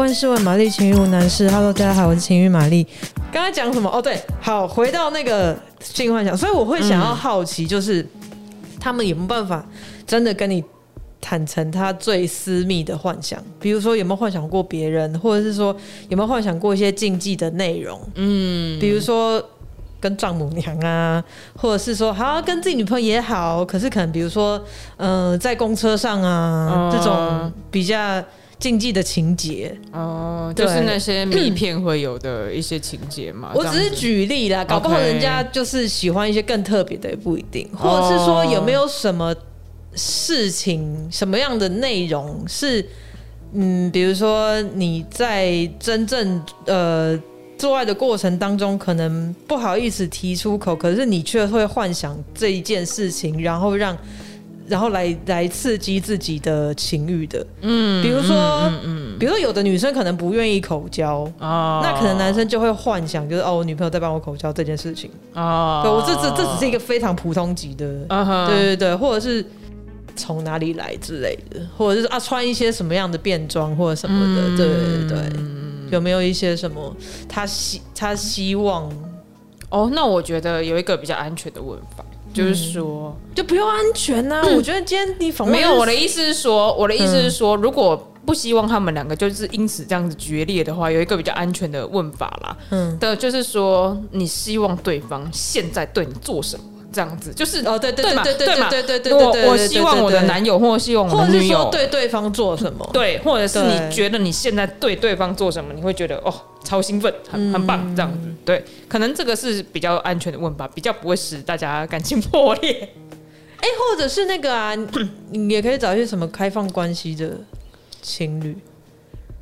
万事问玛丽，情欲无难事。Hello，大家好，我是情欲玛丽。刚才讲什么？哦，对，好，回到那个性幻想，所以我会想要好奇，就是、嗯、他们有没有办法真的跟你坦诚他最私密的幻想？比如说有没有幻想过别人，或者是说有没有幻想过一些禁忌的内容？嗯，比如说。跟丈母娘啊，或者是说好跟自己女朋友也好，可是可能比如说，呃，在公车上啊，哦、这种比较禁忌的情节哦，就是那些密片会有的一些情节嘛。我只是举例啦，搞不好人家就是喜欢一些更特别的，也不一定。或者是说有没有什么事情，什么样的内容是，嗯，比如说你在真正呃。做爱的过程当中，可能不好意思提出口，可是你却会幻想这一件事情，然后让，然后来来刺激自己的情欲的。嗯，比如说，嗯，嗯，比如说有的女生可能不愿意口交，哦，那可能男生就会幻想，就是哦，我女朋友在帮我口交这件事情。哦，对，我这这这只是一个非常普通级的，哦，对对对，或者是从哪里来之类的，或者是啊穿一些什么样的便装或者什么的，嗯，对对对。有没有一些什么他希他希望？哦，那我觉得有一个比较安全的问法，嗯、就是说就不用安全呐、我觉得今天你访问没有我的意思是说，我的意思是说，嗯、如果不希望他们两个就是因此这样子决裂的话，有一个比较安全的问法啦。嗯，的就是说，你希望对方现在对你做什么？这样子。就是哦，对对对对对对对对，我我希望我的男友，或希望我的女友对对方做什么，对，或者是你觉得你现在对对方做什么，你会觉得哦，超兴奋，很很棒，这样子，对，可能这个是比较安全的问吧，比较不会使大家感情破裂。哎，或者是那个啊，你也可以找一些什么开放关系的情侣，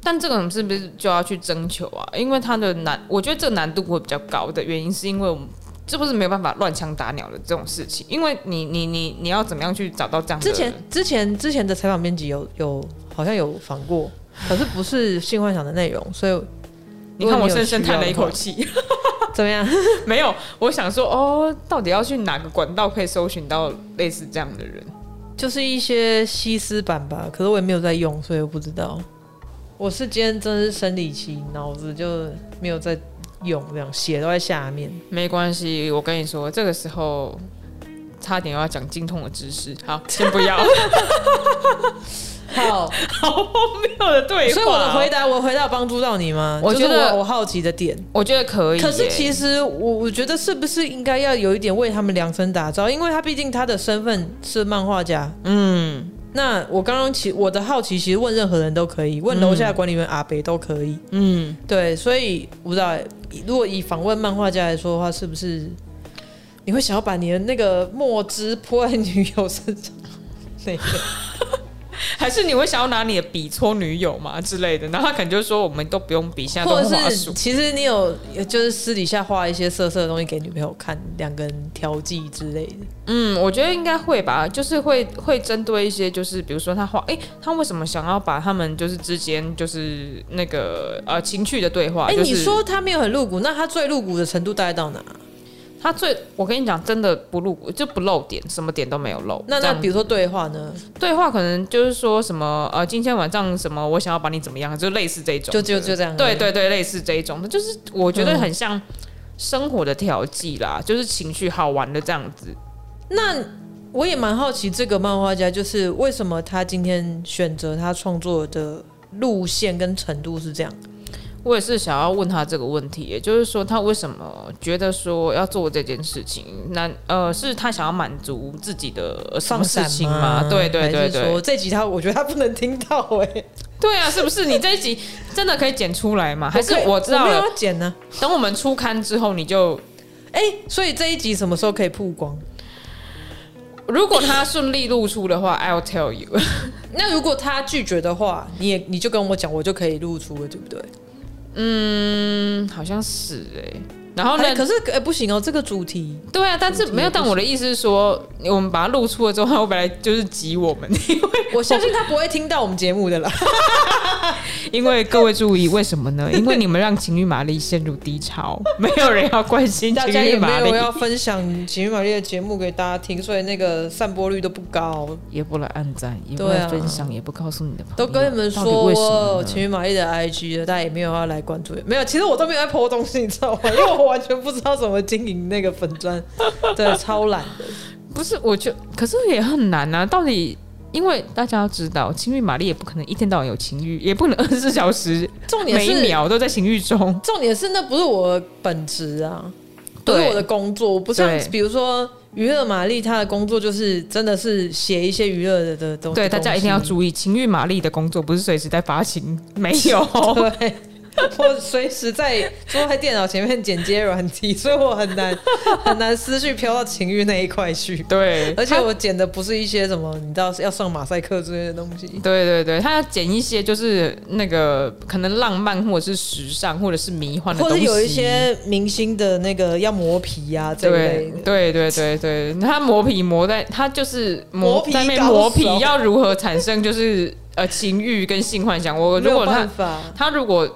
但这个是不是就要去征求啊？因为他的难，我觉得这个难度会比较高的原因，是因为我们。这不是没有办法乱枪打鸟的这种事情，因为你你你你要怎么样去找到这样的？之前之前之前的采访编辑有有好像有访过，可是不是性幻想的内容，所以你看我深深叹了一口气。怎么样？没有，我想说哦，到底要去哪个管道可以搜寻到类似这样的人？就是一些西施版吧，可是我也没有在用，所以我不知道。我是今天真是生理期，脑子就没有在。用这样血都在下面，没关系。我跟你说，这个时候差点要讲精通的知识，好，先不要。好 好荒谬的对话。所以我的回答，我回答帮助到你吗？我觉得我，我好奇的点，我觉得可以。可是其实我我觉得是不是应该要有一点为他们量身打造？因为他毕竟他的身份是漫画家，嗯。那我刚刚其我的好奇，其实问任何人都可以，问楼下的管理员阿北都可以。嗯，对，所以我不知道，如果以访问漫画家来说的话，是不是你会想要把你的那个墨汁泼在女友身上？那个。还是你会想要拿你的笔戳女友嘛之类的？然后他可能就说我们都不用笔，现在都是滑鼠。其实你有就是私底下画一些色色的东西给女朋友看，两个人调剂之类的。嗯，我觉得应该会吧，就是会会针对一些就是比如说他画，哎、欸，他为什么想要把他们就是之间就是那个呃情趣的对话？哎、就是，欸，你说他没有很露骨，那他最露骨的程度大概到哪？他最，我跟你讲，真的不露，就不露点，什么点都没有露。那那比如说对话呢？对话可能就是说什么呃，今天晚上什么，我想要把你怎么样，就类似这种。就就就这样。对对对，类似这一种的，就是我觉得很像生活的调剂啦，嗯、就是情绪好玩的这样子。那我也蛮好奇，这个漫画家就是为什么他今天选择他创作的路线跟程度是这样。我也是想要问他这个问题，也就是说，他为什么觉得说要做这件事情？那呃，是他想要满足自己的什么事情吗？对对对对对，这集他我觉得他不能听到哎、欸。对啊，是不是？你这一集真的可以剪出来吗？还是我知道了，要剪呢？等我们出刊之后，你就哎、欸，所以这一集什么时候可以曝光？如果他顺利露出的话，I'll tell you。那如果他拒绝的话，你也你就跟我讲，我就可以露出了，对不对？嗯，好像是哎、然后呢？可是哎、欸，不行哦，这个主题。对啊，但是没有。但我的意思是说，我们把它露出了之后，我本来就是挤我们，因 为我相信他不会听到我们节目的啦。因为各位注意，为什么呢？因为你们让情欲玛丽陷入低潮，没有人要关心情欲玛丽，大家也没有要分享情欲玛丽的节目给大家听，所以那个散播率都不高，也不来按赞，也不来分享，啊、也不告诉你的朋友。都跟你们说，情欲玛丽的 IG 了，大家也没有要来关注，没有。其实我都没有在 po 东西，你知道吗？因为我完全不知道怎么经营那个粉砖，对，超懒的。不是，我觉可是也很难啊，到底。因为大家要知道，情欲玛丽也不可能一天到晚有情欲，也不能二十四小时，重点是每一秒都在情欲中。重点是那不是我的本职啊，不是我的工作。我不像比如说娱乐玛丽，她的工作就是真的是写一些娱乐的的东西。对，大家一定要注意，情欲玛丽的工作不是随时在发情，没有。对。我随时在坐在电脑前面剪接软体，所以我很难很难思绪飘到情欲那一块去。对，而且我剪的不是一些什么，你知道要上马赛克之类的东西。对对对，他要剪一些就是那个可能浪漫或者是时尚或者是迷幻的东西，或者有一些明星的那个要磨皮呀、啊、这类的。对对对对，他磨皮磨在他就是磨在那磨皮要如何产生就是呃情欲跟性幻想。我如果他他如果。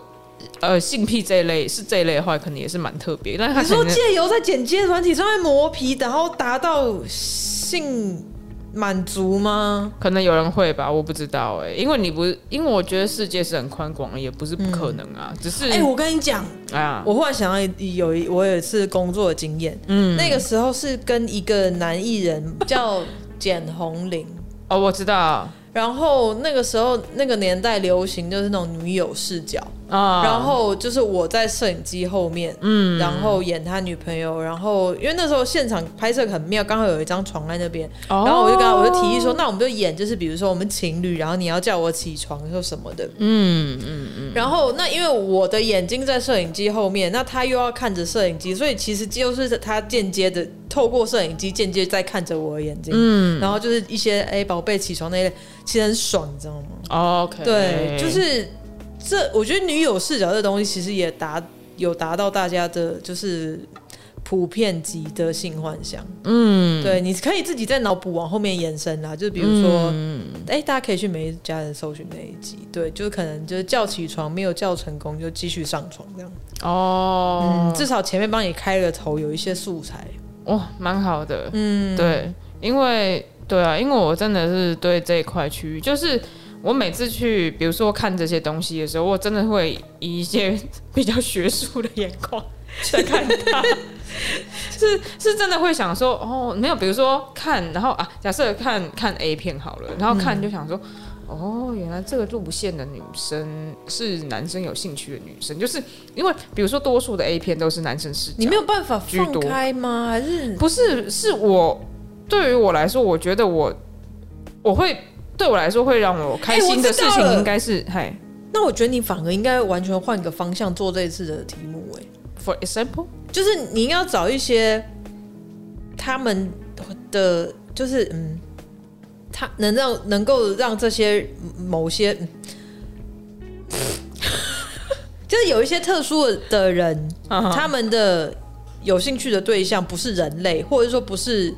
呃，性癖这一类是这一类的话，可能也是蛮特别。但是他说借由在剪接团体上面磨皮，然后达到性满足吗？可能有人会吧，我不知道哎、欸。因为你不是，因为我觉得世界是很宽广的，也不是不可能啊。嗯、只是哎、欸，我跟你讲，哎呀，我忽然想到有一我有一次工作的经验，嗯，那个时候是跟一个男艺人叫 简宏霖哦，我知道。然后那个时候那个年代流行就是那种女友视角。啊，然后就是我在摄影机后面，嗯，然后演他女朋友，然后因为那时候现场拍摄很妙，刚好有一张床在那边，哦、然后我就跟他我就提议说，那我们就演就是比如说我们情侣，然后你要叫我起床说什么的，嗯嗯嗯，然后那因为我的眼睛在摄影机后面，那他又要看着摄影机，所以其实就是他间接的透过摄影机间接在看着我的眼睛，嗯，然后就是一些哎宝贝起床那一类，其实很爽，你知道吗？OK，对，就是。这我觉得女友视角这东西其实也达有达到大家的，就是普遍级的性幻想。嗯，对，你可以自己在脑补往后面延伸啦，就比如说，哎、嗯欸，大家可以去每一家人搜寻那一集，对，就可能就是叫起床没有叫成功，就继续上床这样。哦，嗯，至少前面帮你开了头，有一些素材，哇，蛮好的。嗯，对，因为对啊，因为我真的是对这一块区域就是。我每次去，比如说看这些东西的时候，我真的会以一些比较学术的眼光在看它，是是真的会想说，哦，没有，比如说看，然后啊，假设看看 A 片好了，然后看就想说，嗯、哦，原来这个路线的女生是男生有兴趣的女生，就是因为比如说多数的 A 片都是男生视角，你没有办法放开吗？还是不是？是我对于我来说，我觉得我我会。对我来说，会让我开心的事情应该是，嘿、欸，那我觉得你反而应该完全换个方向做这一次的题目，哎，For example，就是你要找一些他们的，就是嗯，他能让能够让这些某些，嗯、就是有一些特殊的人，他们的有兴趣的对象不是人类，或者说不是。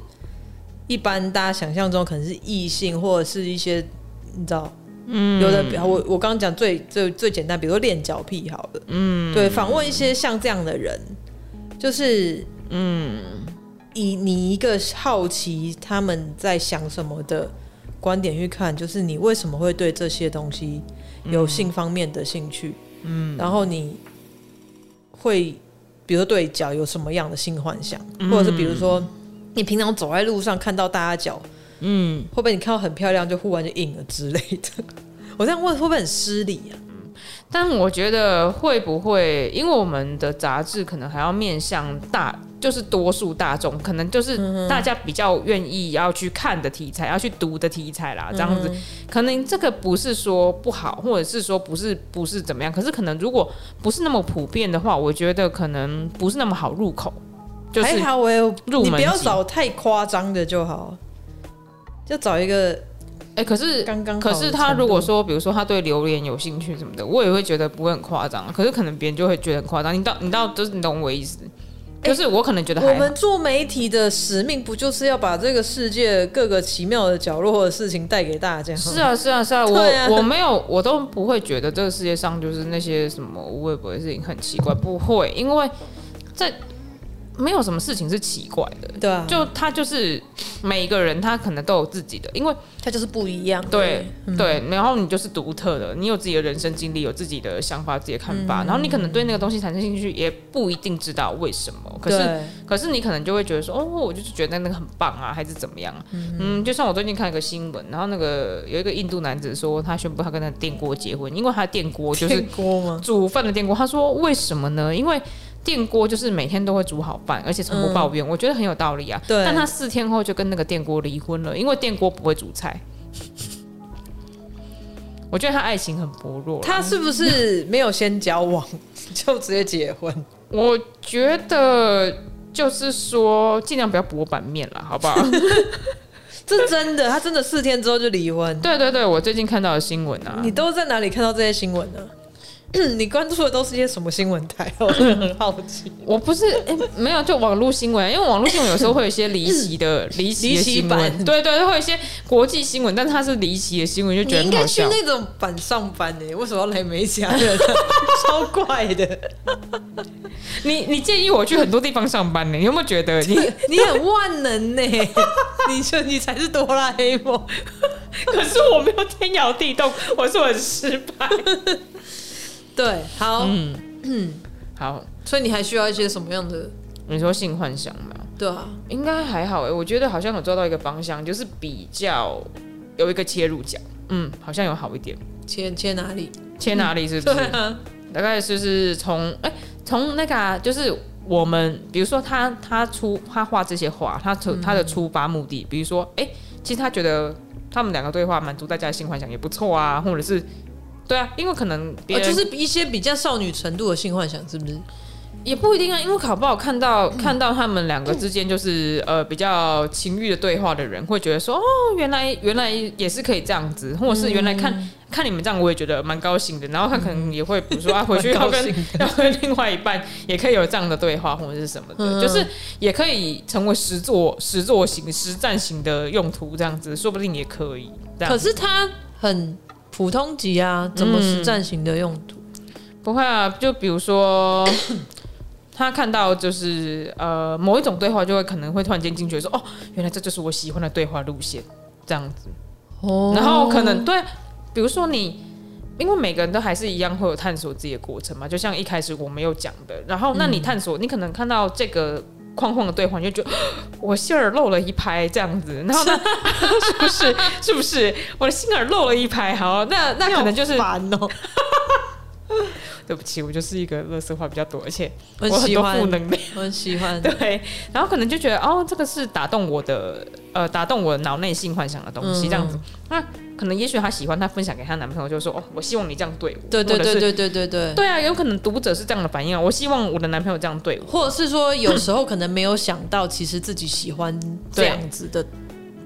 一般大家想象中可能是异性，或者是一些你知道，嗯，有的我我刚刚讲最最最简单，比如说练脚癖好了，嗯，对，访问一些像这样的人，就是嗯，以你一个好奇他们在想什么的观点去看，就是你为什么会对这些东西有性方面的兴趣，嗯，然后你会比如说对脚有什么样的性幻想，或者是比如说。你平常走在路上看到大家脚，嗯，会不会你看到很漂亮就忽然就硬了之类的？我这样问会不会很失礼啊？但我觉得会不会，因为我们的杂志可能还要面向大，就是多数大众，可能就是大家比较愿意要去看的题材，要去读的题材啦。这样子，可能这个不是说不好，或者是说不是不是怎么样，可是可能如果不是那么普遍的话，我觉得可能不是那么好入口。还好我有入门，你不要找太夸张的就好，就找一个，哎、欸，可是刚刚，可是他如果说，比如说他对榴莲有兴趣什么的，我也会觉得不会很夸张。可是可能别人就会觉得很夸张。你到你到就是你懂我意思，就是我可能觉得，我们做媒体的使命不就是要把这个世界各个奇妙的角落的事情带给大家？是啊，是啊，是啊，我我没有，我都不会觉得这个世界上就是那些什么无微不微的事情很奇怪，不会，因为在。没有什么事情是奇怪的，对啊，就他就是每一个人，他可能都有自己的，因为他就是不一样，对、嗯、对，然后你就是独特的，你有自己的人生经历，有自己的想法、自己的看法，嗯、然后你可能对那个东西产生兴趣，也不一定知道为什么，可是可是你可能就会觉得说，哦，我就是觉得那个很棒啊，还是怎么样？嗯，嗯，就像我最近看一个新闻，然后那个有一个印度男子说，他宣布他跟他电锅结婚，因为他的电锅就是电锅吗？煮饭的电锅，他说为什么呢？因为电锅就是每天都会煮好饭，而且从不抱怨，嗯、我觉得很有道理啊。对。但他四天后就跟那个电锅离婚了，因为电锅不会煮菜。我觉得他爱情很薄弱。他是不是没有先交往就直接结婚？我觉得就是说尽量不要搏版面了，好不好？这真的，他真的四天之后就离婚。对对对，我最近看到的新闻啊。你都在哪里看到这些新闻呢？你关注的都是些什么新闻台？我很好奇。我不是，哎、欸，没有，就网络新闻，因为网络新闻有时候会有一些离奇的、离奇的新闻，对，对对，会有一些国际新闻，但它是离奇的新闻，就觉得。你应该去那种版上班呢？为什么要来美甲的？超怪的。你你建议我去很多地方上班呢？你有没有觉得你你很万能呢？你说你才是哆啦 A 梦，可是我没有天摇地动，我说我很失败。对，好，嗯嗯，好，所以你还需要一些什么样的？你说性幻想吗？对啊，应该还好哎，我觉得好像有抓到一个方向，就是比较有一个切入角，嗯，好像有好一点。切切哪里？切哪里？是不是？啊、大概就是从哎，从那个、啊、就是我们，比如说他他出他画这些画，他出他的出发目的，嗯、比如说哎，其实他觉得他们两个对话满足大家的性幻想也不错啊，或者是。对啊，因为可能别人、哦、就是一些比较少女程度的性幻想，是不是？也不一定啊，因为考不好看到、嗯、看到他们两个之间就是、嗯、呃比较情欲的对话的人，会觉得说哦，原来原来也是可以这样子，或者是原来看、嗯、看你们这样，我也觉得蛮高兴的。然后他可能也会比如说啊，回去要跟 要跟另外一半也可以有这样的对话，或者是什么的，嗯、就是也可以成为实作实作型实战型的用途，这样子说不定也可以。可是他很。普通级啊，怎么实战型的用途？嗯、不会啊，就比如说，他看到就是呃某一种对话，就会可能会突然间惊觉说，哦，原来这就是我喜欢的对话路线，这样子。哦，然后可能对，比如说你，因为每个人都还是一样会有探索自己的过程嘛，就像一开始我没有讲的，然后那你探索，嗯、你可能看到这个。框框的对话，你就觉得 我心儿漏了一拍这样子，然后呢，是不是？是不是我的心儿漏了一拍？好，那那可能就是烦哦。对不起，我就是一个乐色话比较多，而且我很多负能量，我很喜欢。对，然后可能就觉得哦，这个是打动我的，呃，打动我脑内性幻想的东西，这样子。那可能也许她喜欢，她分享给她男朋友，就说哦，我希望你这样对我。对对对对对对对。对啊，有可能读者是这样的反应啊，我希望我的男朋友这样对我，或者是说有时候可能没有想到，其实自己喜欢这样子的。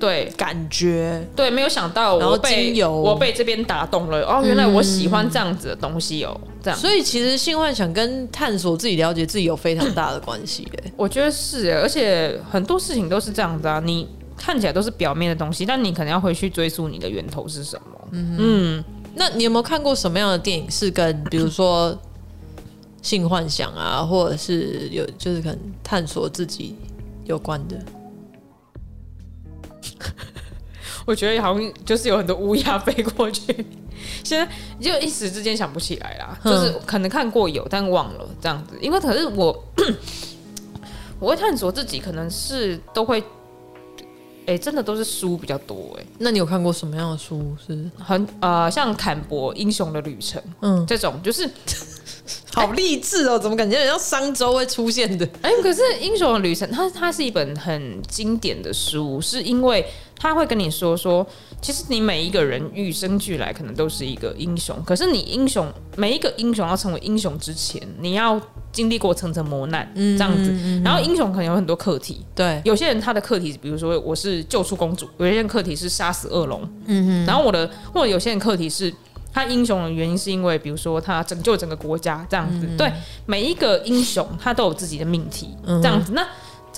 对，感觉对，没有想到我被我被这边打动了哦，原来我喜欢这样子的东西哦，这样。所以其实性幻想跟探索自己、了解自己有非常大的关系耶。我觉得是，而且很多事情都是这样子啊。你看起来都是表面的东西，但你可能要回去追溯你的源头是什么。嗯嗯，那你有没有看过什么样的电影是跟比如说性幻想啊，或者是有就是可能探索自己有关的？我觉得好像就是有很多乌鸦飞过去，现在就一时之间想不起来啦。嗯、就是可能看过有，但忘了这样子。因为可是我，我会探索自己，可能是都会，哎、欸，真的都是书比较多哎。那你有看过什么样的书？是很呃，像坎伯《英雄的旅程》嗯，这种就是。好励志哦！怎么感觉像商周会出现的？哎、欸，可是《英雄的旅程》它它是一本很经典的书，是因为他会跟你说说，其实你每一个人与生俱来可能都是一个英雄，可是你英雄每一个英雄要成为英雄之前，你要经历过层层磨难，这样子。嗯嗯嗯、然后英雄可能有很多课题，对，有些人他的课题，比如说我是救出公主，有些人课题是杀死恶龙，嗯嗯，然后我的或者有些人课题是。他英雄的原因是因为，比如说他拯救整个国家这样子。嗯、对，每一个英雄他都有自己的命题，这样子。嗯、那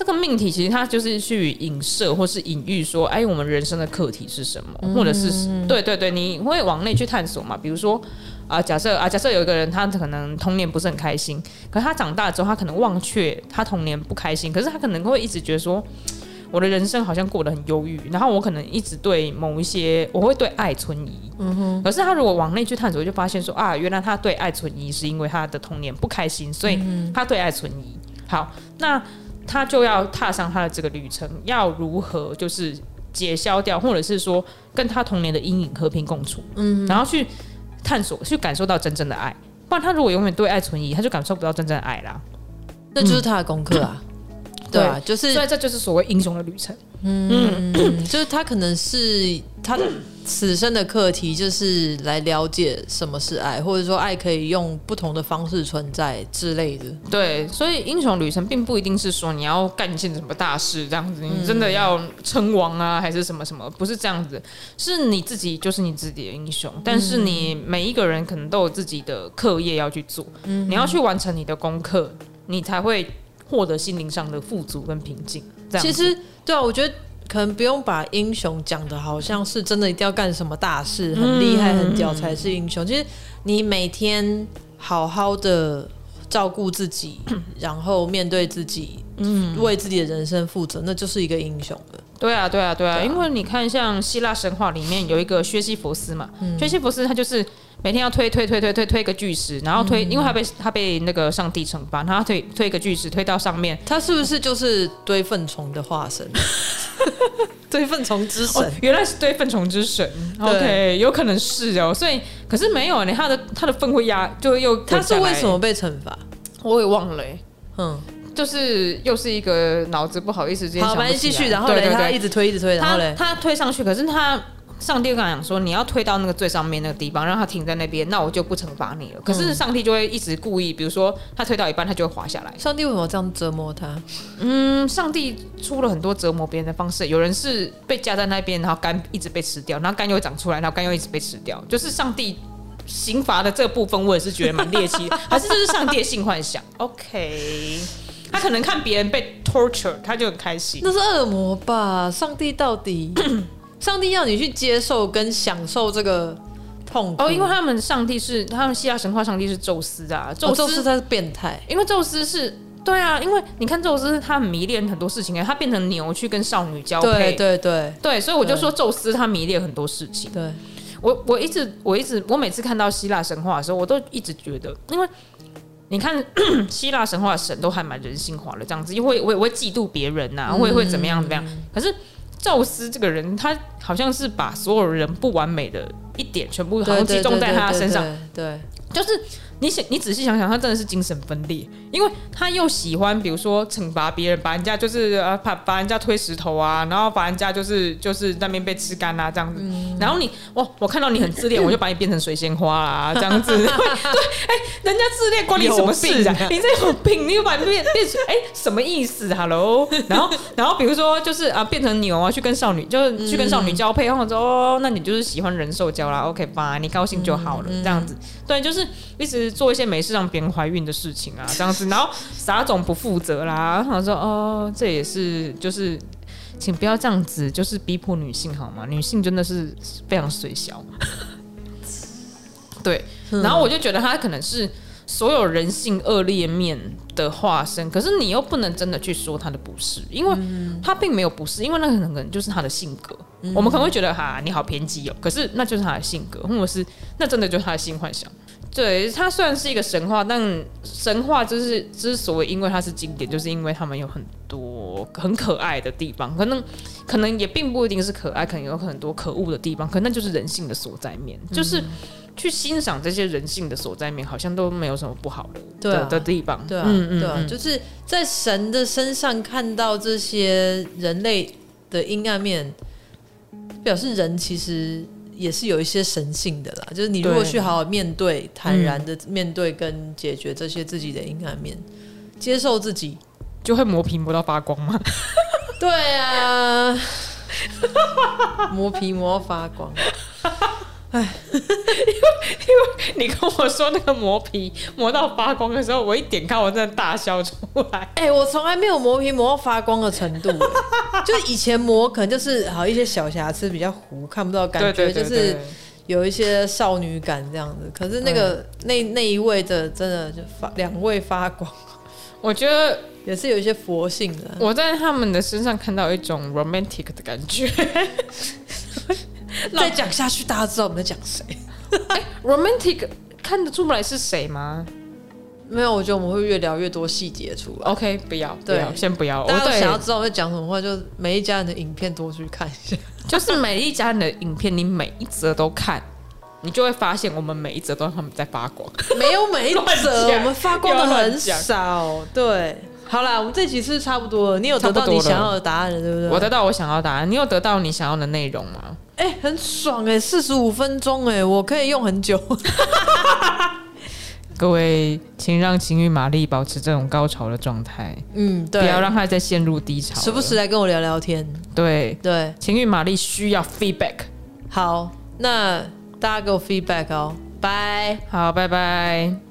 这个命题其实它就是去影射或是隐喻说，哎，我们人生的课题是什么，嗯、或者是对对对，你会往内去探索嘛？比如说啊，假设啊，假设有一个人他可能童年不是很开心，可是他长大之后他可能忘却他童年不开心，可是他可能会一直觉得说。我的人生好像过得很忧郁，然后我可能一直对某一些，我会对爱存疑。嗯哼。可是他如果往内去探索，就发现说啊，原来他对爱存疑是因为他的童年不开心，所以他对爱存疑。好，那他就要踏上他的这个旅程，要如何就是解消掉，或者是说跟他童年的阴影和平共处。嗯。然后去探索，去感受到真正的爱。不然他如果永远对爱存疑，他就感受不到真正的爱啦。那就是他的功课啊。对啊，就是，所以这就是所谓英雄的旅程。嗯，就是他可能是他的此生的课题，就是来了解什么是爱，或者说爱可以用不同的方式存在之类的。对，所以英雄旅程并不一定是说你要干一件什么大事这样子，你真的要称王啊，还是什么什么？不是这样子，是你自己就是你自己的英雄。但是你每一个人可能都有自己的课业要去做，你要去完成你的功课，你才会。获得心灵上的富足跟平静，其实对啊，我觉得可能不用把英雄讲的好像是真的一定要干什么大事，很厉害、很屌才是英雄。其实你每天好好的照顾自己，然后面对自己，嗯，为自己的人生负责，那就是一个英雄了。对啊，对啊，对啊，因为你看，像希腊神话里面有一个薛西弗斯嘛，薛西弗斯他就是。每天要推推推推推推一个巨石，然后推，因为他被他被那个上帝惩罚，他推推一个巨石推到上面，他是不是就是堆粪虫的化身？堆粪虫之神、哦，原来是堆粪虫之神。对 OK，有可能是哦。所以，可是没有呢，他的他的粪会压，就又他是为什么被惩罚？我也忘了。嗯，就是又是一个脑子不好意思，直接好，反正继续，然后对对对，他一直推一直推，然后嘞，他推上去，可是他。上帝跟他讲说：“你要推到那个最上面那个地方，让他停在那边，那我就不惩罚你了。”可是上帝就会一直故意，比如说他推到一半，他就会滑下来。上帝为什么这样折磨他？嗯，上帝出了很多折磨别人的方式。有人是被架在那边，然后肝一直被吃掉，然后肝又会长出来，然后肝又一直被吃掉。就是上帝刑罚的这部分，我也是觉得蛮猎奇，还是这是上帝的性幻想？OK，他可能看别人被 torture，他就很开心。那是恶魔吧？上帝到底？上帝要你去接受跟享受这个痛苦哦，因为他们上帝是他们希腊神话上帝是宙斯啊，宙斯、哦、宙斯他是变态，因为宙斯是对啊，因为你看宙斯他很迷恋很多事情啊，他变成牛去跟少女交配，对对对对，所以我就说宙斯他迷恋很多事情。对，我我一直我一直我每次看到希腊神话的时候，我都一直觉得，因为你看 希腊神话的神都还蛮人性化的这样子，因为我也会嫉妒别人呐、啊，会会怎么样怎么样，可是。宙斯这个人，他好像是把所有人不完美的一点全部好像集中在他身上，对，就是。你想，你仔细想想，他真的是精神分裂，因为他又喜欢，比如说惩罚别人，把人家就是呃，把把人家推石头啊，然后把人家就是就是那边被吃干啊这样子，嗯、然后你，哇，我看到你很自恋，我就把你变成水仙花啊这样子，对，哎、欸，人家自恋关你什么事啊？你这有病，你又把你变变成，哎、欸，什么意思？Hello，然后然后比如说就是啊，变成牛啊，去跟少女，就是去跟少女交配，然后说哦，那你就是喜欢人兽交啦，OK 吧，你高兴就好了，这样子，对，就是一直。做一些没事让别人怀孕的事情啊，这样子，然后撒种不负责啦，然后说哦，这也是就是，请不要这样子，就是逼迫女性好吗？女性真的是非常衰小，对。然后我就觉得他可能是所有人性恶劣面的化身，可是你又不能真的去说他的不是，因为他并没有不是，因为那可能就是他的性格。我们可能会觉得哈，你好偏激哦，可是那就是他的性格，或者是那真的就是他的性幻想。对，它虽然是一个神话，但神话就是之所以因为它是经典，就是因为他们有很多很可爱的地方，可能可能也并不一定是可爱，可能有很多可恶的地方，可能那就是人性的所在面，嗯、就是去欣赏这些人性的所在面，好像都没有什么不好的对、啊、的地方。对啊，嗯嗯对啊，就是在神的身上看到这些人类的阴暗面，表示人其实。也是有一些神性的啦，就是你如果去好好面对、坦然的面对跟解决这些自己的阴暗面，接受自己，就会磨皮磨到发光吗？对啊，磨皮磨到发光。哎，因为因为你跟我说那个磨皮磨到发光的时候，我一点开我真的大笑出来。哎、欸，我从来没有磨皮磨到发光的程度，就以前磨可能就是好一些小瑕疵比较糊，看不到感觉，就是有一些少女感这样子。可是那个、嗯、那那一位的真的就发两位发光，我觉得也是有一些佛性的。我在他们的身上看到一种 romantic 的感觉。再讲下去，大家知道我们在讲谁？欸？Romantic 看得出来是谁吗？没有，我觉得我们会越聊越多细节出来。OK，不要，对，不要先不要。大家想要知道我在讲什么话，就每一家人的影片多去看一下。就是每一家人的影片，你每一则都看，你就会发现我们每一则都让他们在发光。没有每一则，我们发光的很少。对。好啦，我们这集是差不多了。你有得到你想要的答案了，对不对？我得到我想要的答案，你有得到你想要的内容吗？哎、欸，很爽哎、欸，四十五分钟哎，我可以用很久。各位，请让情欲玛丽保持这种高潮的状态。嗯，对，不要让她再陷入低潮。时不时来跟我聊聊天。对对，情欲玛丽需要 feedback。好，那大家给我 feedback 哦，拜。好，拜拜。